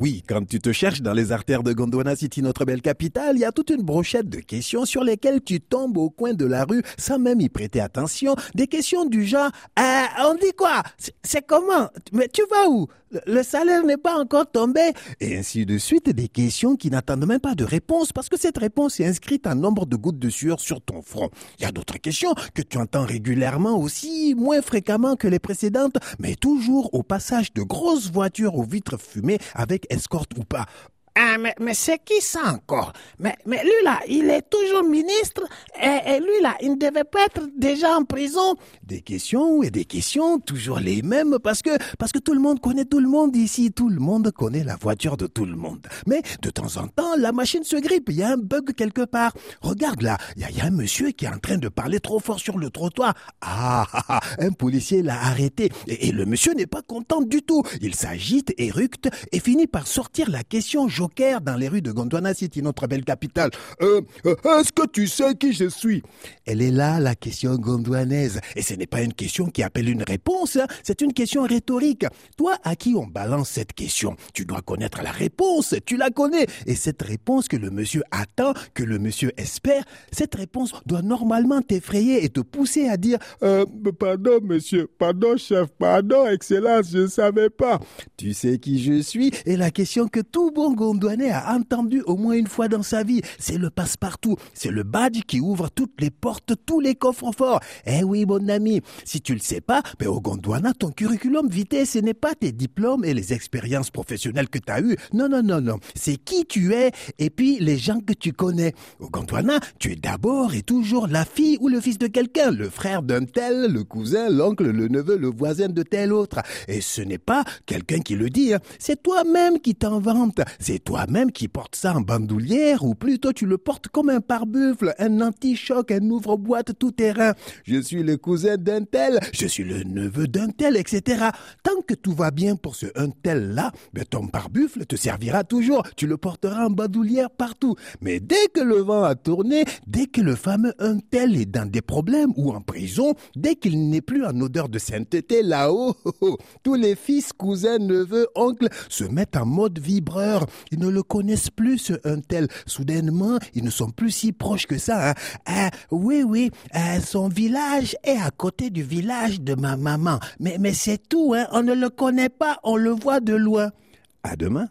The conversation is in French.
Oui, quand tu te cherches dans les artères de Gondwana City, notre belle capitale, il y a toute une brochette de questions sur lesquelles tu tombes au coin de la rue sans même y prêter attention. Des questions du genre, euh, on dit quoi? C'est comment? Mais tu vas où? Le salaire n'est pas encore tombé? Et ainsi de suite, des questions qui n'attendent même pas de réponse parce que cette réponse est inscrite en nombre de gouttes de sueur sur ton front. Il y a d'autres questions que tu entends régulièrement aussi, moins fréquemment que les précédentes, mais toujours au passage de grosses voitures aux vitres fumées avec escorte ou pas. Ah, mais, mais c'est qui ça encore? Mais, mais lui là, il est toujours ministre et, et, lui là, il ne devait pas être déjà en prison. Des questions et des questions, toujours les mêmes parce que, parce que tout le monde connaît tout le monde ici, tout le monde connaît la voiture de tout le monde. Mais de temps en temps, la machine se grippe, il y a un bug quelque part. Regarde là, il y, a, un monsieur qui est en train de parler trop fort sur le trottoir. Ah, ah, ah un policier l'a arrêté et, le monsieur n'est pas content du tout. Il s'agite, éructe et finit par sortir la question dans les rues de Gondwana City, notre belle capitale. Euh, euh, Est-ce que tu sais qui je suis? Elle est là, la question gondwanaise. Et ce n'est pas une question qui appelle une réponse, hein. c'est une question rhétorique. Toi, à qui on balance cette question? Tu dois connaître la réponse, tu la connais. Et cette réponse que le monsieur attend, que le monsieur espère, cette réponse doit normalement t'effrayer et te pousser à dire euh, Pardon, monsieur, pardon, chef, pardon, excellence, je ne savais pas. Tu sais qui je suis? Et la question que tout bon Gondwanais a entendu au moins une fois dans sa vie. C'est le passe-partout. C'est le badge qui ouvre toutes les portes, tous les coffres forts. Eh oui, mon ami. Si tu le sais pas, ben au Gondwana, ton curriculum vitae, ce n'est pas tes diplômes et les expériences professionnelles que tu as eues. Non, non, non, non. C'est qui tu es et puis les gens que tu connais. Au Gondwana, tu es d'abord et toujours la fille ou le fils de quelqu'un, le frère d'un tel, le cousin, l'oncle, le neveu, le voisin de tel autre. Et ce n'est pas quelqu'un qui le dit. Hein. C'est toi-même qui t'inventes. C'est toi-même qui portes ça en bandoulière ou plutôt tu le portes comme un pare-buffle, un anti-choc, un ouvre-boîte tout-terrain. Je suis le cousin d'un tel, je suis le neveu d'un tel, etc. Tant que tout va bien pour ce un tel-là, ben ton pare-buffle te servira toujours. Tu le porteras en bandoulière partout. Mais dès que le vent a tourné, dès que le fameux un tel est dans des problèmes ou en prison, dès qu'il n'est plus en odeur de sainteté là-haut, tous les fils, cousins, neveux, oncles se mettent en mode vibreur. Ils ne le connaissent plus, ce un tel. Soudainement, ils ne sont plus si proches que ça. Hein. Ah, oui, oui, ah, son village est à côté du village de ma maman. Mais, mais c'est tout, hein. on ne le connaît pas, on le voit de loin. À demain.